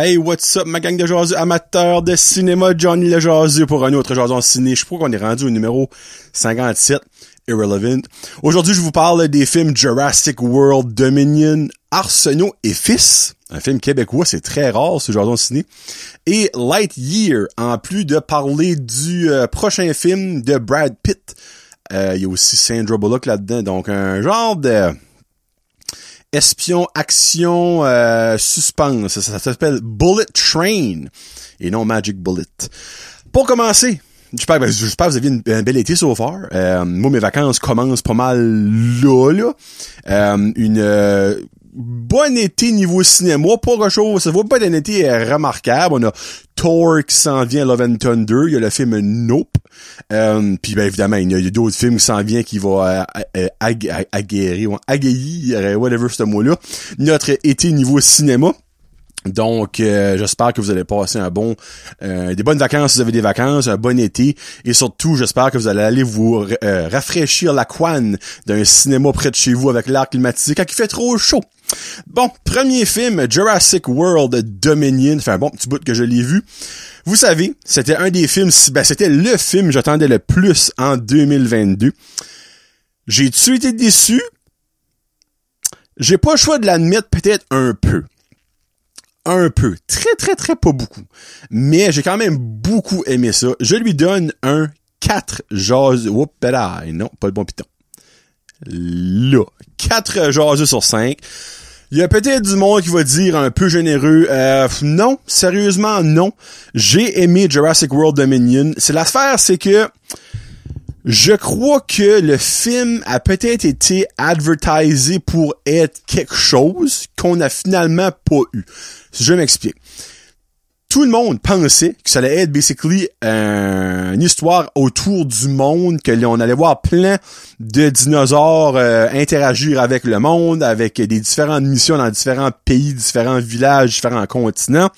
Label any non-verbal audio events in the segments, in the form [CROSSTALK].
Hey, what's up, ma gang de jaseux amateurs de cinéma, Johnny le jaseux pour un autre jason ciné. Je crois qu'on est rendu au numéro 57, Irrelevant. Aujourd'hui, je vous parle des films Jurassic World Dominion, Arsenault et Fils. Un film québécois, c'est très rare, ce jason ciné. Et Lightyear, en plus de parler du euh, prochain film de Brad Pitt. Euh, Il y a aussi Sandra Bullock là-dedans, donc un genre de espion, action, euh, suspense. Ça, s'appelle Bullet Train et non Magic Bullet. Pour commencer, j'espère, ben, j'espère que vous avez une, un bel été so far. Euh, moi, mes vacances commencent pas mal là, là. Euh, une euh, bonne été niveau cinéma, pas grand chose. Ça vaut pas d'un été euh, remarquable. On a Thor qui s'en vient Love and Thunder. Il y a le film Nope. Euh, puis ben évidemment, il y a, a d'autres films qui s'en viennent qui vont euh, ag- ag- aguerrir, whatever ce mot-là. Notre été niveau cinéma. Donc, euh, j'espère que vous allez passer un bon, euh, des bonnes vacances si vous avez des vacances, un bon été, et surtout, j'espère que vous allez aller vous euh, rafraîchir la couenne d'un cinéma près de chez vous avec l'air climatisé quand il fait trop chaud. Bon, premier film, Jurassic World Dominion, un bon petit bout que je l'ai vu. Vous savez, c'était un des films, ben c'était le film j'attendais le plus en 2022. J'ai-tu été déçu? J'ai pas le choix de l'admettre peut-être un peu un peu. Très, très, très pas beaucoup. Mais j'ai quand même beaucoup aimé ça. Je lui donne un 4 jases. Oups, non, pas le bon piton. Là. 4 jases sur 5. Il y a peut-être du monde qui va dire un peu généreux. Euh, non, sérieusement, non. J'ai aimé Jurassic World Dominion. C'est l'affaire, c'est que je crois que le film a peut-être été advertisé pour être quelque chose qu'on n'a finalement pas eu. Je m'explique. Tout le monde pensait que ça allait être basically une histoire autour du monde, que l'on allait voir plein de dinosaures euh, interagir avec le monde, avec des différentes missions dans différents pays, différents villages, différents continents.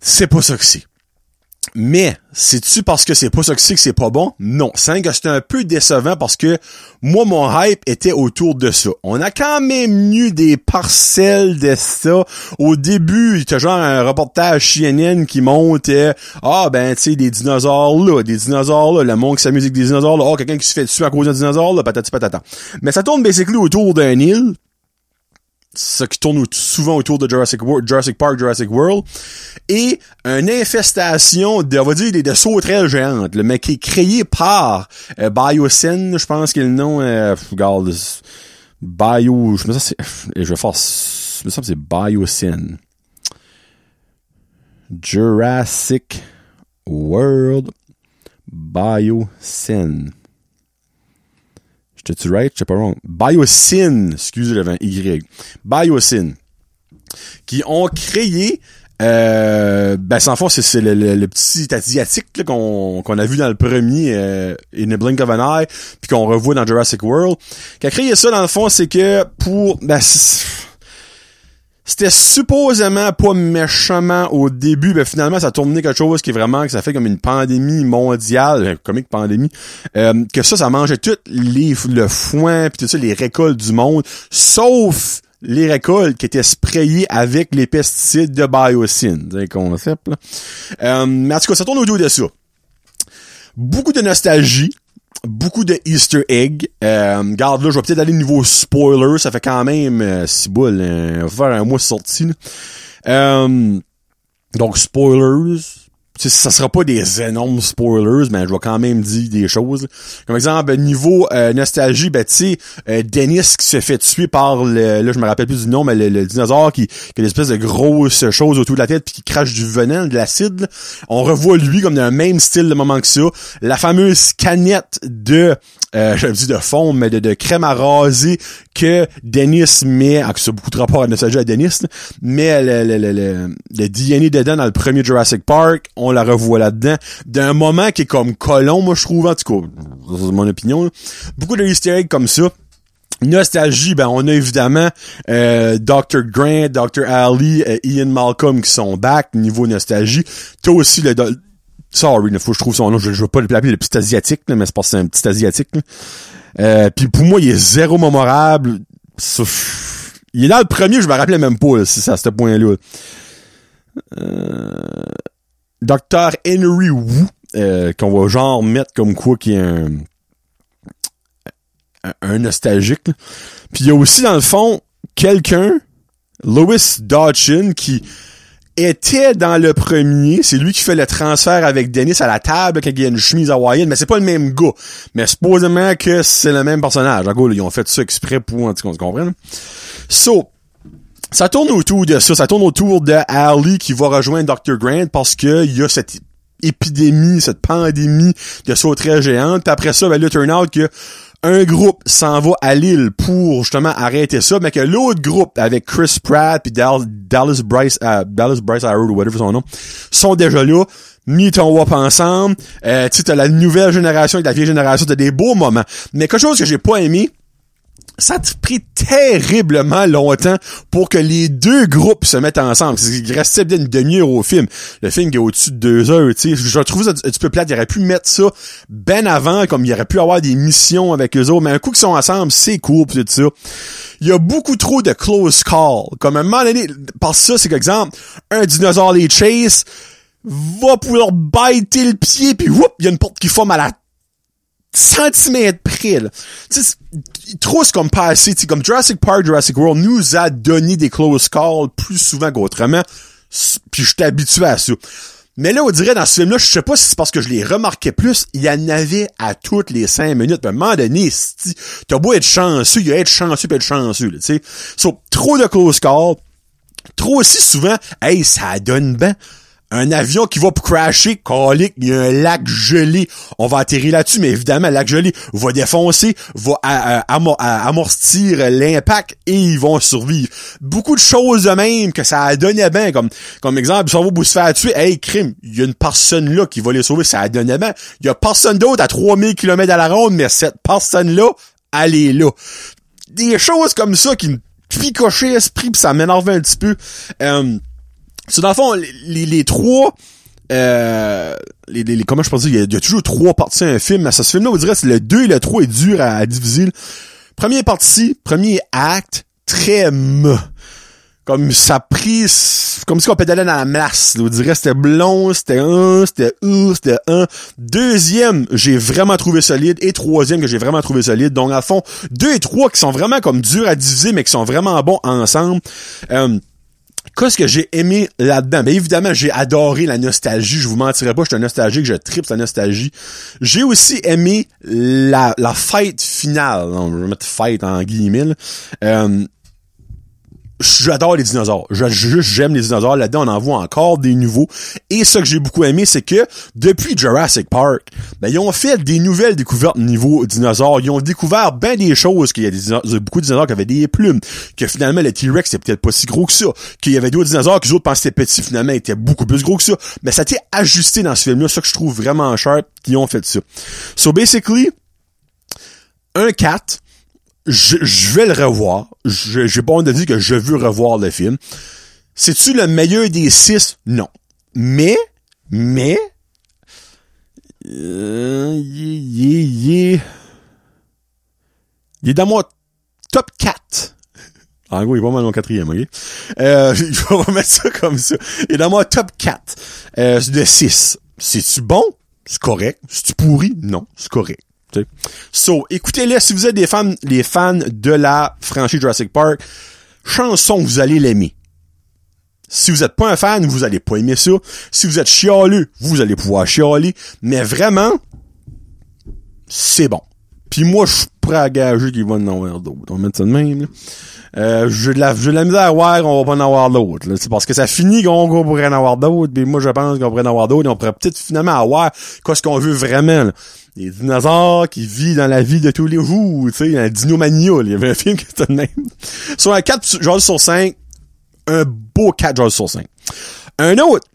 C'est pas ça que c'est. Mais, c'est-tu parce que c'est pas ça que c'est pas bon? Non. C'est que c'était un peu décevant parce que moi, mon hype était autour de ça. On a quand même eu des parcelles de ça. Au début, il genre un reportage CNN qui montait Ah ben tu sais, des dinosaures là, des dinosaures là, le monde qui s'amuse avec des dinosaures là, oh, quelqu'un qui se fait dessus à cause d'un dinosaure là, patati patata. Mais ça tourne basically autour d'un île ça qui tourne souvent autour de Jurassic, World, Jurassic Park, Jurassic World, et une infestation de, on va dire, des de sauterelles géantes, le mec qui est créé par euh, Biocene, je pense qu'il est le nom, euh, regarde, Bio, je me sens, vais je me sens que c'est Biocene. Jurassic World Biocene. J'étais-tu right? Pas wrong. Biosyn, excusez le Y. Biosyn. Qui ont créé, euh, ben, sans fond, c'est, le, le- petit asiatique, qu'on, qu'on a vu dans le premier, euh, In a Blink of an Eye, puis qu'on revoit dans Jurassic World. Qui a créé ça, dans le fond, c'est que pour, ben, c'était supposément pas méchamment au début, mais finalement ça a tourné quelque chose qui est vraiment que ça fait comme une pandémie mondiale, euh, comique pandémie, euh, que ça ça mangeait tout le foin puis tout ça les récoltes du monde, sauf les récoltes qui étaient sprayées avec les pesticides de biocine, c'est le concept là. Euh, mais en tout cas ça tourne autour de ça. Beaucoup de nostalgie, beaucoup de Easter egg. Euh, garde là, je vais peut-être aller niveau spoiler. Ça fait quand même euh, boules. Euh, va faire un mois là. Euh, donc spoilers. Tu sais, ça sera pas des énormes spoilers, mais je vais quand même dire des choses. Comme exemple, niveau euh, nostalgie, ben tu sais, euh, Dennis qui se fait tuer par le, là je me rappelle plus du nom, mais le, le dinosaure qui, qui a une espèce de grosse chose autour de la tête puis qui crache du venin, de l'acide. On revoit lui comme dans le même style de moment que ça. La fameuse canette de euh, j'avais dit de fond, mais de, de crème à raser que Dennis met, ah, ça a beaucoup de rapport à nostalgie à Dennis, mais le, le, le, le, le DNA dedans dans le premier Jurassic Park, on la revoit là-dedans, d'un moment qui est comme colon, moi je trouve, en tout cas, c'est mon opinion. là. Beaucoup de easter eggs comme ça. Nostalgie, ben on a évidemment euh, Dr. Grant, Dr. Ali, euh, Ian Malcolm qui sont back niveau nostalgie. T'as aussi le Sorry, il faut que je trouve son nom. Je, je veux pas l'appeler le petit asiatique, là, mais c'est parce que c'est un petit asiatique. là. Euh, puis pour moi, il est zéro mémorable. Il est dans le premier, je me rappelais même pas, si c'est à ce point-là. euh, Dr. Henry Wu, euh, qu'on va genre mettre comme quoi qui est un, un, nostalgique. Puis il y a aussi, dans le fond, quelqu'un, Louis Dodson, qui était dans le premier. C'est lui qui fait le transfert avec Dennis à la table quand il y a une chemise hawaïenne, mais c'est pas le même gars. Mais supposément que c'est le même personnage. En gros, ils ont fait ça exprès pour, en tout cas, se comprend. So, ça tourne autour de ça. Ça tourne autour de Ali qui va rejoindre Dr. Grant parce que il y a cette épidémie, cette pandémie de sauterelles géantes. Puis après ça, ben là, turn out que un groupe s'en va à l'île pour justement arrêter ça, mais que l'autre groupe avec Chris Pratt puis Dal- Dallas Bryce, euh, Dallas Bryce Howard ou whatever son nom, sont déjà là. Mis ton wap ensemble. Euh, tu t'as la nouvelle génération et la vieille génération, t'as des beaux moments. Mais quelque chose que j'ai pas aimé, ça a pris terriblement longtemps pour que les deux groupes se mettent ensemble. Il restait bien une demi-heure au film. Le film qui est au-dessus de deux heures, tu sais. Je trouve ça un petit peu plate. Il aurait pu mettre ça ben avant, comme il aurait pu avoir des missions avec eux autres. Mais un coup qu'ils sont ensemble, c'est cool, pis tout ça. Il y a beaucoup trop de close call. Comme un moment donné, par ça, c'est qu'exemple, un dinosaure les chase, va pouvoir biter le pied, puis whoop, il y a une porte qui forme à la centimètres près, là. Trop comme passé, tu sais, comme Jurassic Park, Jurassic World nous a donné des close calls plus souvent qu'autrement, puis je suis habitué à ça. Mais là, on dirait, dans ce film-là, je sais pas si c'est parce que je les remarquais plus, il y en avait à toutes les cinq minutes. À un moment donné, t'as beau être chanceux, il y a être chanceux pis être chanceux, tu. So, trop de close calls, trop aussi souvent, hey, ça donne ben. Un avion qui va crasher, colique, il y a un lac gelé. On va atterrir là-dessus, mais évidemment, le lac gelé va défoncer, va à- à- amo- à- amortir l'impact et ils vont survivre. Beaucoup de choses de même que ça a donné bien, comme, comme exemple, ça va vous se faire tuer, hey, crime, il y a une personne là qui va les sauver, ça a donné bien. Il y a personne d'autre à 3000 km à la ronde, mais cette personne-là, elle est là. Des choses comme ça qui me picochaient l'esprit pis ça m'énervait un petit peu. Euh, c'est dans le fond, les, les, trois, euh, les, les, comment je peux dire, il y, a, il y a toujours trois parties à un film, mais ça, ce film-là, on dirait que le 2 et le 3 est dur à, diviser. Première partie, premier acte, très me. Comme ça prise, comme si on pédalait dans la masse. On dirait c'était blond, c'était un, c'était un, c'était un. Deuxième, j'ai vraiment trouvé solide. Et troisième que j'ai vraiment trouvé solide. Donc, à fond, deux et trois qui sont vraiment comme durs à diviser, mais qui sont vraiment bons ensemble. Euh, Qu'est-ce que j'ai aimé là-dedans? Ben évidemment, j'ai adoré la nostalgie. Je vous mentirais pas, je suis un nostalgique, je tripe la nostalgie. J'ai aussi aimé la, la fête finale. Je vais mettre fête en guillemets. J'adore les dinosaures. J'aime les dinosaures. Là-dedans, on en voit encore des nouveaux. Et ce que j'ai beaucoup aimé, c'est que depuis Jurassic Park, ben, ils ont fait des nouvelles découvertes niveau dinosaures. Ils ont découvert bien des choses, qu'il y a des beaucoup de dinosaures qui avaient des plumes, que finalement le T-Rex c'était peut-être pas si gros que ça, qu'il y avait d'autres dinosaures que les autres pensaient petits, finalement étaient beaucoup plus gros que ça. Mais ça a été ajusté dans ce film-là, ça que je trouve vraiment sharp qu'ils ont fait ça. So basically, un 4, je, je vais le revoir. J'ai pas honte de dire que je veux revoir le film. C'est-tu le meilleur des six? Non. Mais, mais, euh, il il est dans mon top 4. En gros, il est pas mal mon quatrième, ok? Euh, [LAUGHS] je vais remettre ça comme ça. Il est dans mon top 4 euh, de 6. C'est-tu bon? C'est correct. C'est-tu pourri? Non, c'est correct. Tu sais. So, écoutez-les si vous êtes des fans, les fans de la franchise Jurassic Park. Chanson, vous allez l'aimer. Si vous êtes pas un fan, vous allez pas aimer ça. Si vous êtes chialeux, vous allez pouvoir chialer. Mais vraiment, c'est bon. Puis moi, je suis prêt à gager qu'il va en avoir d'autres. On va mettre ça de même, là. Euh, j'ai de la, j'ai la misère à voir, on va pas en avoir d'autres. C'est parce que ça finit qu'on qu'on pourrait en avoir d'autres, puis moi je pense qu'on pourrait en avoir d'autres, on pourrait peut-être finalement avoir qu'est-ce qu'on veut vraiment. Là. Les dinosaures qui vivent dans la vie de tous les jours, tu sais, un Dinomania, il y avait un film qui était le même. Sur un 4 genre sur 5, un beau 4 genre sur 5. Un autre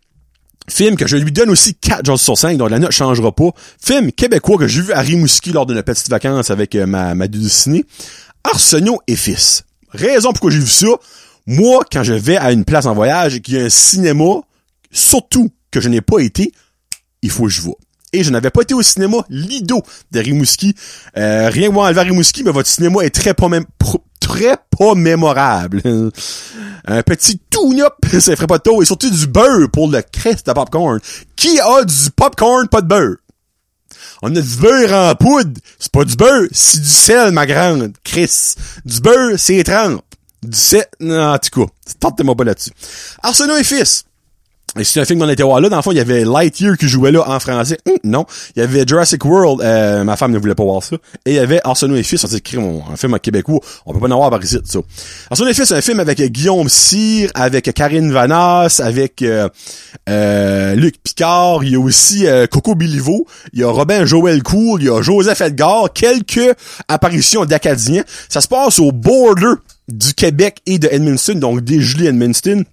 film que je lui donne aussi 4 genre sur 5, donc la note changera pas. Film québécois que j'ai vu à Rimouski lors de nos petites vacances avec euh, ma, ma. Arsenault et fils. Raison pourquoi j'ai vu ça. Moi, quand je vais à une place en voyage et qu'il y a un cinéma, surtout que je n'ai pas été, il faut que je vois. Et je n'avais pas été au cinéma Lido de Rimouski. Euh, rien que moi enlever à Rimouski, mais votre cinéma est très, pas même, très pas mémorable. [LAUGHS] Un petit tune-up, [LAUGHS] ça ferait pas de tôt, et surtout du beurre pour le crest de popcorn. Qui a du popcorn, pas de beurre? On a du beurre en poudre. C'est pas du beurre, c'est du sel, ma grande. Chris. Du beurre, c'est trempe. Du sel, non, en tout cas. Tentez-moi pas là-dessus. Arsenault et fils. Et c'est un film qu'on était voir là. Dans le fond, il y avait Lightyear qui jouait là en français. Hum, non. Il y avait Jurassic World. Euh, ma femme ne voulait pas voir ça. Et il y avait Arsenault et Fils. On s'est écrit un film québécois. On peut pas en avoir par ici, ça. Arsenault et Fils, c'est un film avec Guillaume Cyr, avec Karine Vanasse, avec euh, euh, Luc Picard. Il y a aussi Coco Bilivo. Il y a Robin Joël Cool. Il y a Joseph Edgar. Quelques apparitions d'Acadiens. Ça se passe au border du Québec et de Edmundston, donc des Julie Edmundston.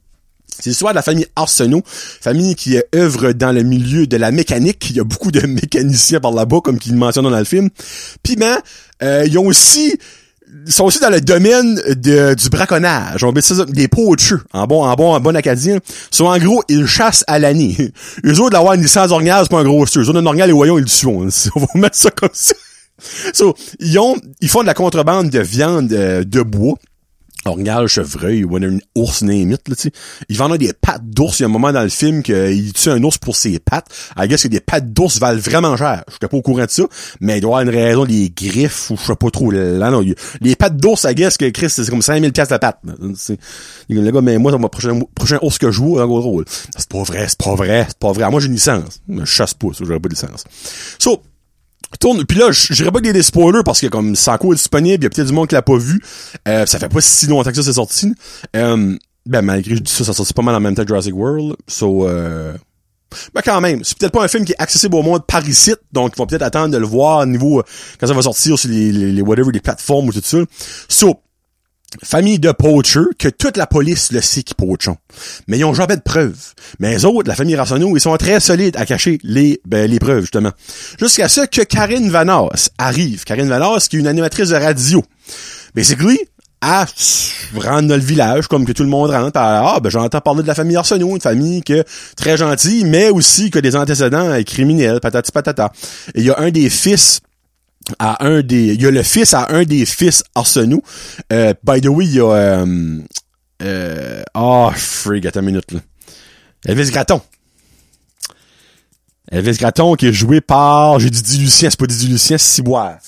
C'est l'histoire de la famille Arsenault, famille qui œuvre dans le milieu de la mécanique. Il y a beaucoup de [LAUGHS] mécaniciens par là-bas, comme qu'ils mentionnent dans le film. Puis ben, euh, ils ont aussi sont aussi dans le domaine du braconnage. On ça des poachers, en bon, en bon, en bon acadien. Soit en gros, ils chassent à l'année. [LAUGHS] Eux autres, d'avoir une licence orgnale, c'est pas un gros sûr. Eux autres, un orgnale, les voyons, ils le suivent. [LAUGHS] On va mettre ça comme ça. So, ils ont, ils font de la contrebande de viande euh, de bois orignal, chevreuil, ou un ours némite, là, tu sais. Il vendait des pattes d'ours. Il y a un moment dans le film qu'il tue un ours pour ses pattes. I guess que des pattes d'ours valent vraiment cher. Je suis pas au courant de ça, mais il doit y avoir une raison, les griffes, ou je sais pas trop. Là, non, les pattes d'ours, I guess que Chris, c'est comme 5000 pièces la patte. Le gars, mais moi, mon prochain, prochain ours que je joue, en gros, c'est pas vrai, c'est pas vrai, c'est pas vrai. Moi, j'ai une licence. Je chasse pas, ça, j'aurais pas de licence. So, tourne. Puis là j'irai pas que des spoilers parce que comme Sanko est disponible il y a peut-être du monde qui l'a pas vu. Euh, ça fait pas si longtemps que ça c'est sorti. Euh, ben malgré je dis ça ça sortit pas mal en même temps Jurassic World. So euh, ben quand même c'est peut-être pas un film qui est accessible au monde par ici donc il va peut-être attendre de le voir au niveau quand ça va sortir sur les, les, les whatever les plateformes ou tout ça. So famille de poachers que toute la police le sait qu'ils poachent. Mais ils ont jamais de preuves. Mais les autres, la famille Rassonneau, ils sont très solides à cacher les, ben, les preuves, justement. Jusqu'à ce que Karine Vanas arrive. Karine Vanas, qui est une animatrice de radio. Basically, à rendre dans le village, comme que tout le monde rentre, ah, ben, j'entends parler de la famille Arsenault, une famille que, très gentille, mais aussi que des antécédents criminels, patati patata. Et il y a un des fils à un des il y a le fils à un des fils Arsenault euh, by the way il y a euh, euh, oh frig attends une minute là. Elvis Graton. Elvis Graton qui est joué par j'ai dit Lucien c'est pas dit Lucien c'est Ciboire.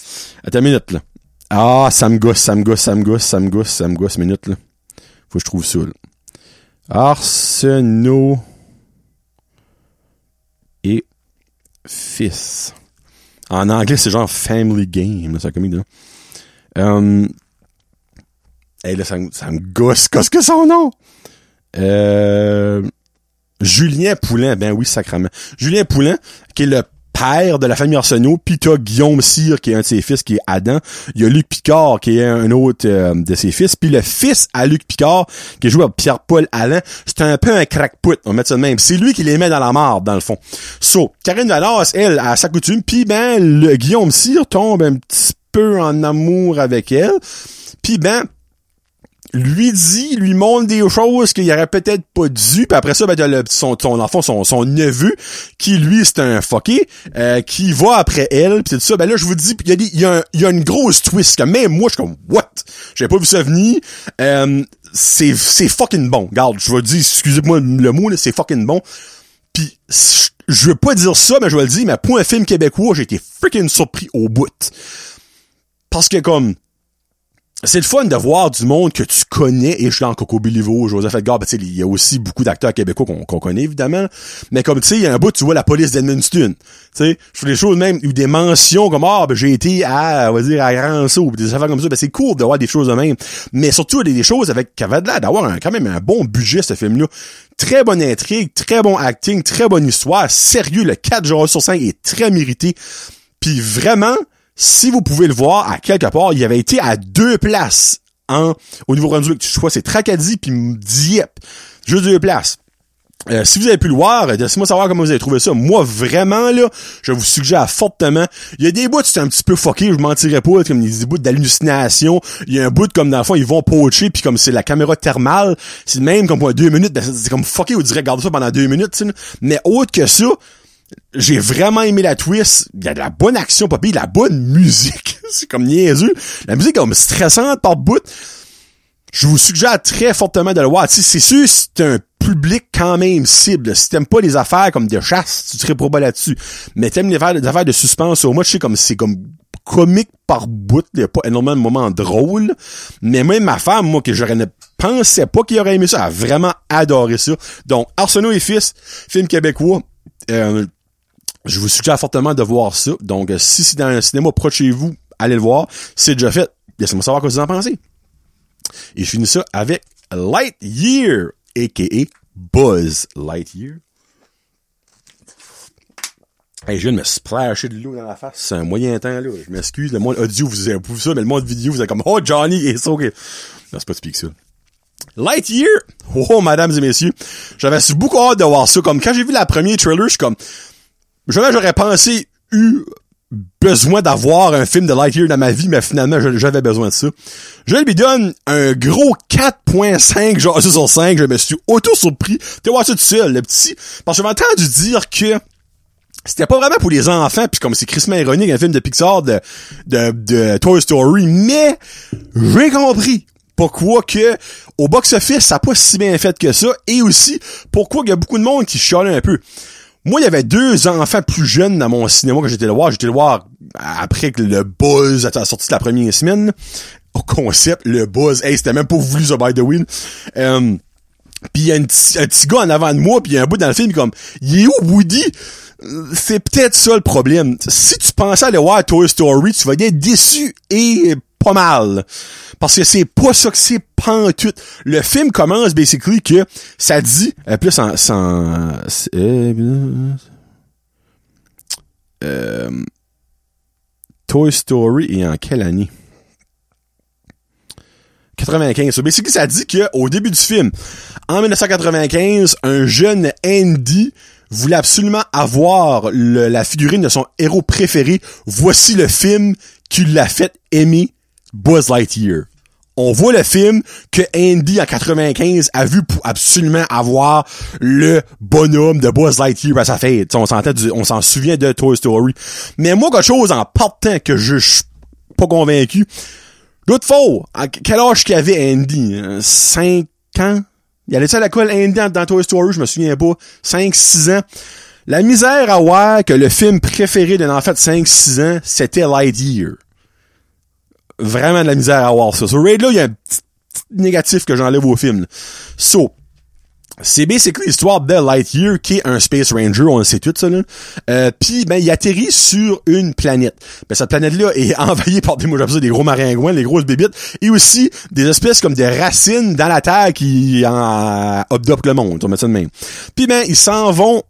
Attends une minute là. Ah ça me gosse ça me gosse ça me gosse ça me ça me minute là. Faut que je trouve ça là. Arsenault et fils en anglais, c'est genre Family Game, ça comme là. Um, hey, là, ça, ça me gosse. Qu'est-ce que son nom? Euh, Julien Poulain, ben oui, sacrement. Julien Poulain, qui est le père de la famille Arsenault, puis t'as Guillaume Cyr, qui est un de ses fils, qui est Adam. Il y a Luc Picard, qui est un autre euh, de ses fils. Puis le fils à Luc Picard, qui est joué par Pierre-Paul Alain, c'est un peu un crackpot, on va mettre ça de même. C'est lui qui les met dans la marde, dans le fond. So, Karine Valas, elle, a sa coutume, puis ben, le Guillaume Cyr tombe un petit peu en amour avec elle. Puis ben, lui dit, lui montre des choses qu'il aurait peut-être pas dû, puis après ça, ben, son, enfant, son, neveu, qui lui, c'est un fucké, euh, qui va après elle, pis tout ça, ben là, je vous dis, il y y a, y a une grosse twist, que même moi, je suis comme, what? J'ai pas vu ça venir, euh, c'est, c'est fucking bon. Garde, je vais dire, excusez-moi le mot, c'est fucking bon. Puis je veux pas dire ça, mais je vais le dire, mais pour un film québécois, j'ai été freaking surpris au bout. Parce que comme, c'est le fun de voir du monde que tu connais, et je suis dans Coco Bilivo, Joseph Edgar, ben, il y a aussi beaucoup d'acteurs québécois qu'on connaît, évidemment, mais comme, tu sais, il y a un bout, tu vois la police d'Edmundston, tu sais, je fais des choses même, ou des mentions comme, ah, ben, j'ai été à, on va dire, à Grand Saut, des affaires comme ça, ben, c'est cool d'avoir des choses de même, mais surtout des, choses avec, qui avaient l'air d'avoir quand même un bon budget, ce film-là, très bonne intrigue, très bon acting, très bonne histoire, sérieux, le 4 jours sur 5 est très mérité, puis vraiment, si vous pouvez le voir, à quelque part, il avait été à deux places en, au Nouveau-Brunswick. Je crois c'est Tracadie puis Dieppe. Juste deux places. Euh, si vous avez pu le voir, laissez-moi savoir comment vous avez trouvé ça. Moi, vraiment, là, je vous suggère fortement. Il y a des bouts, c'est un petit peu fucké, je mentirais pas, comme des bouts d'hallucination. Il y a un bout comme dans le fond, ils vont poacher, puis comme c'est la caméra thermale, c'est même comme pour deux minutes, ben, c'est comme fucké, vous direz, regarde ça pendant deux minutes, Mais autre que ça, J'ai vraiment aimé la twist. Il y a de la bonne action, pas de la bonne musique. [LAUGHS] c'est comme niaiseux. La musique est comme stressante par bout. Je vous suggère très fortement de le voir. c'est sûr, c'est un public quand même cible. Si t'aimes pas les affaires comme de chasse, tu serais pas là-dessus. Mais t'aimes les affaires, de suspense, au moins, je sais comme c'est comme comique par bout, il y a pas énormément de moments drôles. Mais même ma femme, moi, que j'aurais ne pensais pas qu'il aurait aimé ça, a vraiment adoré ça. Donc, Arsenault et Fils, film québécois, euh, je vous suggère fortement de voir ça. Donc, euh, si c'est dans un cinéma proche chez vous, allez le voir. C'est déjà fait. Laissez-moi savoir quoi vous en pensez. Et je finis ça avec Lightyear, a.k.a. Buzz Lightyear. Hey, je viens de me splasher de l'eau dans la face. C'est un moyen temps, là. Je m'excuse. Le monde audio, vous avez vu ça, mais le monde vidéo, vous êtes comme, oh, Johnny, et ça, ok. Non, c'est pas typique, ça. Lightyear! Oh, mesdames et messieurs. J'avais beaucoup hâte de voir ça. Comme, quand j'ai vu la première trailer, je suis comme, jamais j'aurais pensé, eu besoin d'avoir un film de Lightyear dans ma vie, mais finalement, j'avais besoin de ça. Je lui donne un gros 4.5 genre sur 5. Je me suis auto-surpris. T'es voir ça tout seul, le petit. Parce que j'ai entendu dire que c'était pas vraiment pour les enfants, puis comme c'est Christmas ironique, un film de Pixar de, de, de Toy Story, mais j'ai compris pourquoi que au box-office, ça n'a pas si bien fait que ça, et aussi pourquoi il y a beaucoup de monde qui chialait un peu. Moi, il y avait deux enfants plus jeunes dans mon cinéma quand j'étais le voir. J'étais le voir après que le buzz a sorti la première semaine. Au concept, le buzz, hey, c'était même pas voulu ça, by the way. Euh, puis il y a un petit, gars en avant de moi, puis y a un bout dans le film comme, il est où Woody? C'est peut-être ça le problème. Si tu pensais aller voir Toy Story, tu vas être déçu et pas mal. Parce que c'est pas ça que c'est pantoute. Le film commence, basically, que ça dit, euh, plus en, sans, euh, euh, Toy Story et en quelle année? 95. So basically, ça dit que au début du film, en 1995, un jeune Andy voulait absolument avoir la figurine de son héros préféré. Voici le film qui l'a fait aimer Buzz Lightyear. On voit le film que Andy en 95 a vu pour absolument avoir le bonhomme de Buzz Lightyear à sa fête. On s'en souvient de Toy Story. Mais moi, quelque chose en partant que je suis pas convaincu. Good faux. Quel âge qu'il avait Andy? 5 ans? Il allait à l'école Andy dans Toy Story, je me souviens pas. 5, 6 ans. La misère à voir que le film préféré d'un enfant de 5-6 ans, c'était Lightyear vraiment de la misère à voir ça. Sur Raid, là, il y a un petit négatif que j'enlève au film. So, c'est basically l'histoire de Lightyear qui est un Space Ranger, on le sait tout ça là. Euh, puis ben il atterrit sur une planète. Ben cette planète là est [LAUGHS] envahie par des moi des gros maringouins, des grosses bébites et aussi des espèces comme des racines dans la terre qui en adoptent le monde, on met ça de même. Puis ben ils s'en vont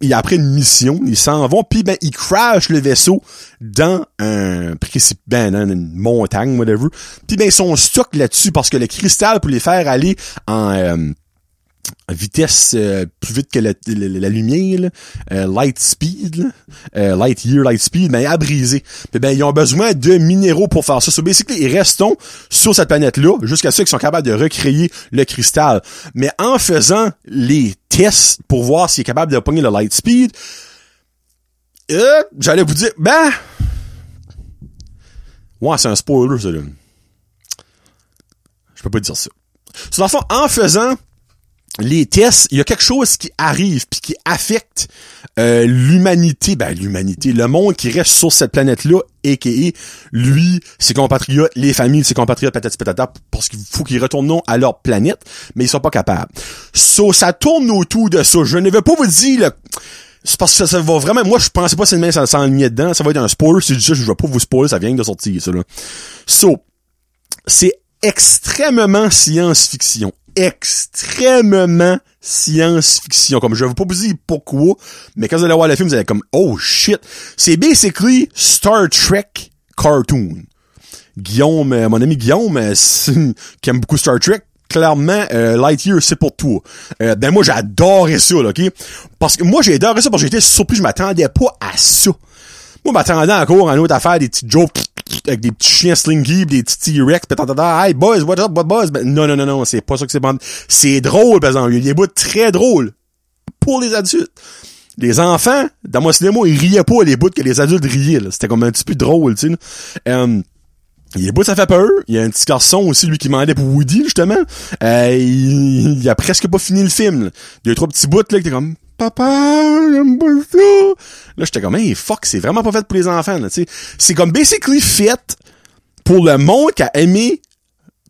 il après une mission, ils s'en vont, puis ben ils crashent le vaisseau dans un précipice, ben, dans une montagne, whatever. Puis ben ils sont stuck là-dessus parce que le cristal pour les faire aller en euh, vitesse euh, plus vite que la, lumière, euh, light speed, light year, light speed, ben, a brisé. Puis ben, ils ont besoin de minéraux pour faire ça. So, basically, ils restent sur cette planète-là jusqu'à ce qu'ils sont capables de recréer le cristal. Mais en faisant les tests pour voir s'il est capable de pogner le light speed, euh, j'allais vous dire, ben, ouais, c'est un spoiler, ça, là. Je peux pas dire ça. Sur fond, en faisant les tests, il y a quelque chose qui arrive puis qui affecte euh, l'humanité, ben l'humanité, le monde qui reste sur cette planète-là, qui lui, ses compatriotes, les familles de ses compatriotes, patati patata, parce qu'il faut qu'ils retournent à leur planète, mais ils sont pas capables. So, ça tourne autour de ça. Je ne vais pas vous dire c'est parce que ça, va vraiment, moi, je pensais pas que c'est ça s'enlignait dedans. Ça va être un spoiler. Dis ça, je vais pas vous spoiler. Ça vient de sortir, ça, là. So, c'est extrêmement science-fiction extrêmement science-fiction. Comme je vais pas vous dire pourquoi, mais quand vous allez voir le film, vous allez comme oh shit. C'est basically Star Trek cartoon. Guillaume, euh, mon ami Guillaume, euh, [LAUGHS] qui aime beaucoup Star Trek, clairement, euh, Lightyear, c'est pour toi. ben moi, j'adorais ça, là, OK? Parce que moi, j'ai adoré ça parce que j'étais surpris, je m'attendais pas à ça. Moi, m'attendais encore à une autre affaire, des petits jokes avec des petits chiens slinky, des petits T-Rex, pis hey boys, what up, what buzz? Ben, non, non, non, non, c'est pas ça que c'est bon. C'est drôle, par exemple. Il y a des bouts très drôles pour les adultes. les enfants, dans mon cinéma, ils riaient pas les bouts que les adultes riaient. C'était comme un petit peu drôle, tu sais. Euh, les bouts, ça fait peur. Il y a un petit garçon aussi, lui, qui demandait pour Woody, justement. Euh, il, il, a presque pas fini le film. Là. Il y a trois petits bouts, là, qui étaient comme, papa, j'aime pas ça. Là, j'étais comme, hey, fuck, c'est vraiment pas fait pour les enfants, là, sais. C'est comme basically fait pour le monde qui a aimé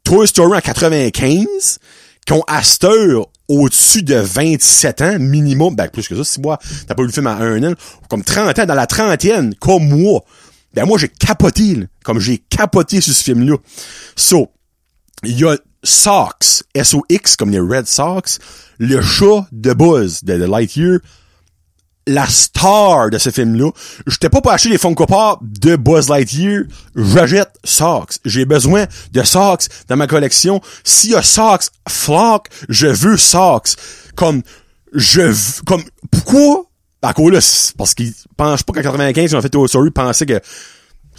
Toy Story en 95, qui ont heure au-dessus de 27 ans minimum, ben plus que ça, si moi, t'as pas vu le film à un an, comme 30 ans, dans la trentaine, comme moi. Ben moi, j'ai capoté, là, comme j'ai capoté sur ce film-là. So, il y a Sox, S-O-X, comme les Red Sox, le chat de Buzz, de, Lightyear, la star de ce film-là. J'étais pas pour acheter les Funko Pop de Buzz Lightyear. J'achète Sox. J'ai besoin de Sox dans ma collection. S'il y a Sox Flock, je veux Sox. Comme, je comme, pourquoi? Cause là, parce qu'ils pensent pas qu'en 95, ils ont fait Toy Story, pensaient que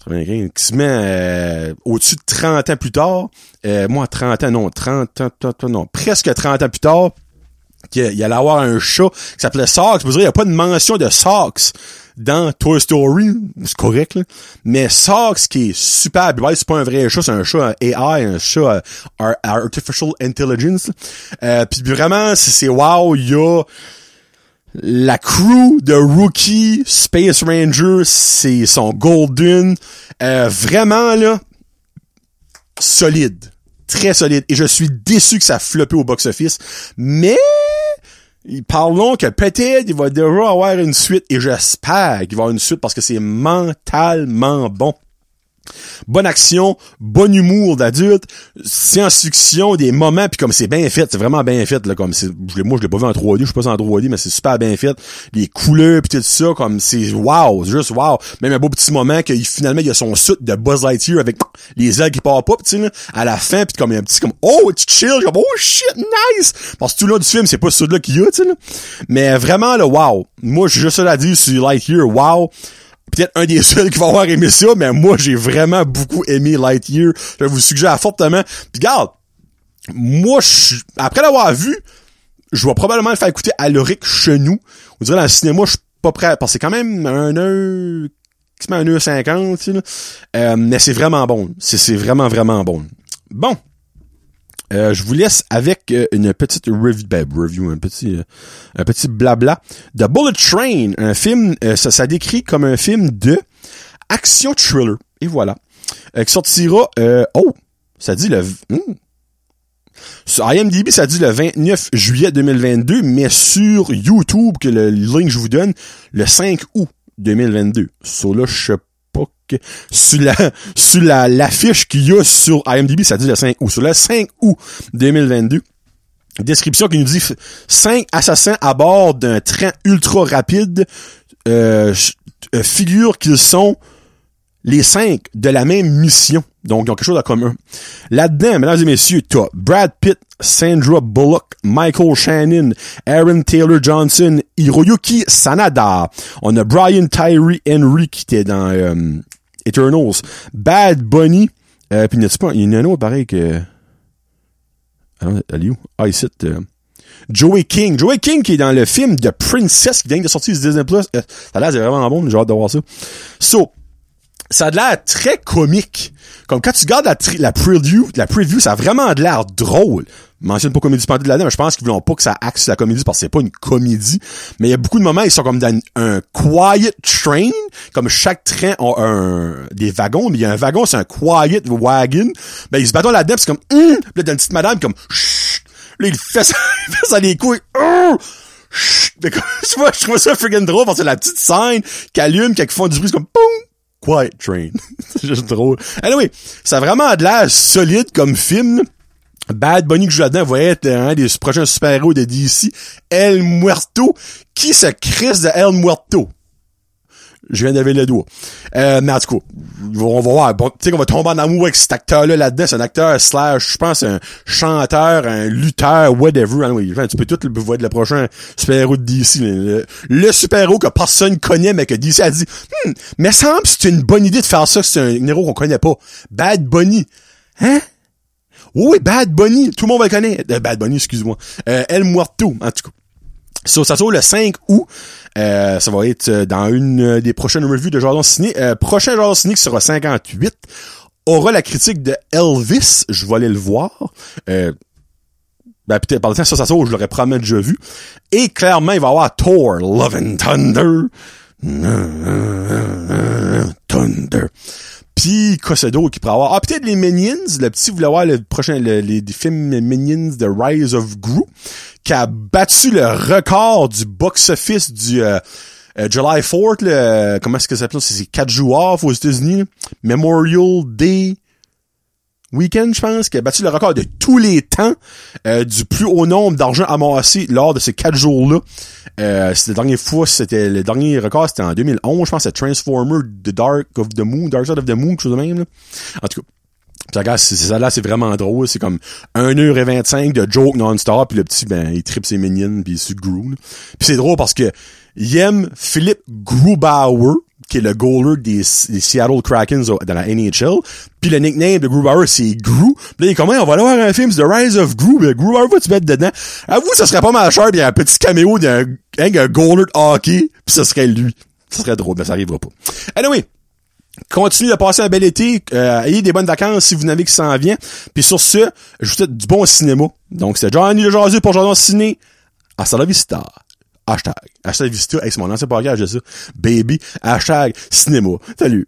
95, qui se met euh, au-dessus de 30 ans plus tard. Euh, moi, 30 ans, non, 30 ans, non, presque 30 ans plus tard, qu'il y allait avoir un chat qui s'appelait Sox. Vous dire, il n'y a pas de mention de Sox dans Toy Story. C'est correct, là. Mais Sox, qui est super, ouais, c'est pas un vrai chat, c'est un chat AI, un chat uh, Artificial Intelligence. Euh, puis vraiment, c'est wow, il y a la crew de Rookie, Space Ranger, c'est son Golden. Euh, vraiment, là, solide. Très solide. Et je suis déçu que ça a floppé au box-office. Mais, parlons que peut-être il va déjà avoir une suite. Et j'espère qu'il va avoir une suite parce que c'est mentalement bon. Bonne action, bon humour d'adulte, science-fiction, des moments, puis comme c'est bien fait, c'est vraiment bien fait, là, comme c'est, moi je l'ai pas vu en 3D, je suis pas en 3D, mais c'est super bien fait, les couleurs puis tout ça, comme c'est wow, juste wow, même un beau petit moment que finalement il y a son suit de Buzz Lightyear avec les ailes qui partent pas, sais, à la fin, puis comme un petit comme oh, tu chill, comme oh shit, nice, parce que tout le long du film c'est pas ce là qu'il y a, tu sais, mais vraiment le wow, moi j'ai juste ça à dire sur Lightyear, wow, peut-être un des [LAUGHS] seuls qui va avoir aimé ça, mais moi, j'ai vraiment beaucoup aimé Lightyear. Je vous suggère fortement. Puis regarde, moi, après l'avoir vu, je vais probablement le faire écouter à Loric chez nous. On dirait dans le cinéma, je suis pas prêt, parce que c'est quand même un heure, un heure cinquante, tu sais, euh, mais c'est vraiment bon. C'est vraiment, vraiment bon. Bon. Euh, je vous laisse avec euh, une petite review, ben, review un petit, euh, un petit blabla de Bullet Train, un film, ça, ça décrit comme un film de action thriller. Et voilà. qui sortira, oh, ça dit le, hmm. Sur IMDb, ça dit le 29 juillet 2022, mais sur YouTube, que le link que je vous donne, le 5 août 2022. So là, je sais sur la sur la l'affiche qu'il y a sur IMDb, ça dit le 5 août. Sur le 5 août 2022, description qui nous dit 5 assassins à bord d'un train ultra rapide euh, euh figurent qu'ils sont les cinq de la même mission. Donc, ils ont quelque chose en commun. Là-dedans, mesdames et messieurs, t'as Brad Pitt, Sandra Bullock, Michael Shannon, Aaron Taylor Johnson, Hiroyuki Sanada. On a Brian Tyree Henry qui était dans euh, Eternals, Bad Bunny, euh, puis n'est-ce pas, il y en a un autre pareil que... Ah, où? Ah, ici, euh, Joey King. Joey King qui est dans le film de Princess qui vient de sortir sur Disney+. Euh, ça a l'air vraiment bon, j'ai hâte de voir ça. So, ça a de l'air très comique. Comme quand tu regardes la, la preview, la preview, ça a vraiment de l'air drôle mentionne pas comédie splendide là-dedans, mais je pense qu'ils voulont pas que ça axe la comédie parce que c'est pas une comédie. Mais il y a beaucoup de moments, ils sont comme dans un quiet train, comme chaque train a un, des wagons, mais il y a un wagon, c'est un quiet wagon. Ben, ils se battent là-dedans, c'est comme, hum! Puis là, une petite madame, comme, Chut! Là, il fait ça, [LAUGHS] il fait ça des couilles, hum! je [LAUGHS] vois, je trouve ça friggin' drôle parce que la petite scène qui allume, qui font du bruit, c'est comme, boum! Quiet Train. [LAUGHS] c'est juste drôle. Anyway, ça a vraiment de l'air solide comme film. Bad Bunny que je là-dedans va être un des prochains super-héros de DC, El Muerto, qui se crisse de El Muerto? Je viens d'avoir le doigt. Euh, mais en tout cas, on va voir. Bon, tu sais qu'on va tomber en amour avec cet acteur-là là-dedans. C'est un acteur slash, je pense, un chanteur, un lutteur, whatever. Anyway, tu peux tout le voir le prochain super-héros de DC. Le, super-héros que personne connaît, mais que DC a dit, hmm, mais semble c'est une bonne idée de faire ça, c'est un héros qu'on connaît pas. Bad Bunny. Hein? Oui, Bad Bunny, tout le monde va le connaître. Euh, Bad Bunny, excuse-moi. Euh, El Muerto, en tout cas. So, ça sort le 5 août. Euh, ça va être dans une des prochaines revues de Jordan Ciné. Euh, prochain Jordan Ciné qui sera 58 aura la critique de Elvis. Je vais aller le voir. Euh, ben, par le temps ça, ça sort, je l'aurais probablement déjà vu. Et clairement, il va y avoir Thor, Love and Thunder. Thunder. Puis Cosedo qui pourrait avoir. Ah, peut-être les Minions. Le petit voulait voir le prochain, le, les, films Minions The Rise of Gru, qui a battu le record du box-office du euh, euh, July 4th, le, comment est-ce que ça s'appelle? C'est 4 jours off aux États-Unis. Memorial Day Weekend, je pense, qui a battu le record de tous les temps euh, du plus haut nombre d'argent amassé lors de ces quatre jours-là. Euh, c'était la dernière fois, c'était le dernier record, c'était en 2011, je pense, c'est Transformer The Dark of the Moon, Dark Side of the Moon, quelque chose de même. Là. En tout cas, ça là, c'est vraiment drôle. C'est comme 1h25 de joke non-stop, puis le petit, ben, il tripe ses minions, puis il se groove. Puis c'est drôle parce que aime Philippe Grubauer, qui est le goaler des, Seattle Krakens dans la NHL. Puis le nickname de Grubauer, c'est Gru. Puis là, on va aller voir un film, c'est The Rise of Gru. Mais Grubauer va tu mettre dedans? Avoue, ça serait pas mal cher, pis un petit caméo d'un un goaler de hockey, puis ça serait lui. Ça serait drôle, mais ça arrivera pas. Anyway, Continuez de passer un bel été, euh, ayez des bonnes vacances si vous n'avez qui s'en vient. Puis sur ce, je vous souhaite du bon cinéma. Donc c'était Johnny le Jazu pour Jordan Ciné. Hasta la vista hashtag. Hashtag Vista, hey, c'est mon ancien j'ai ça. Baby, hashtag cinéma. Salut.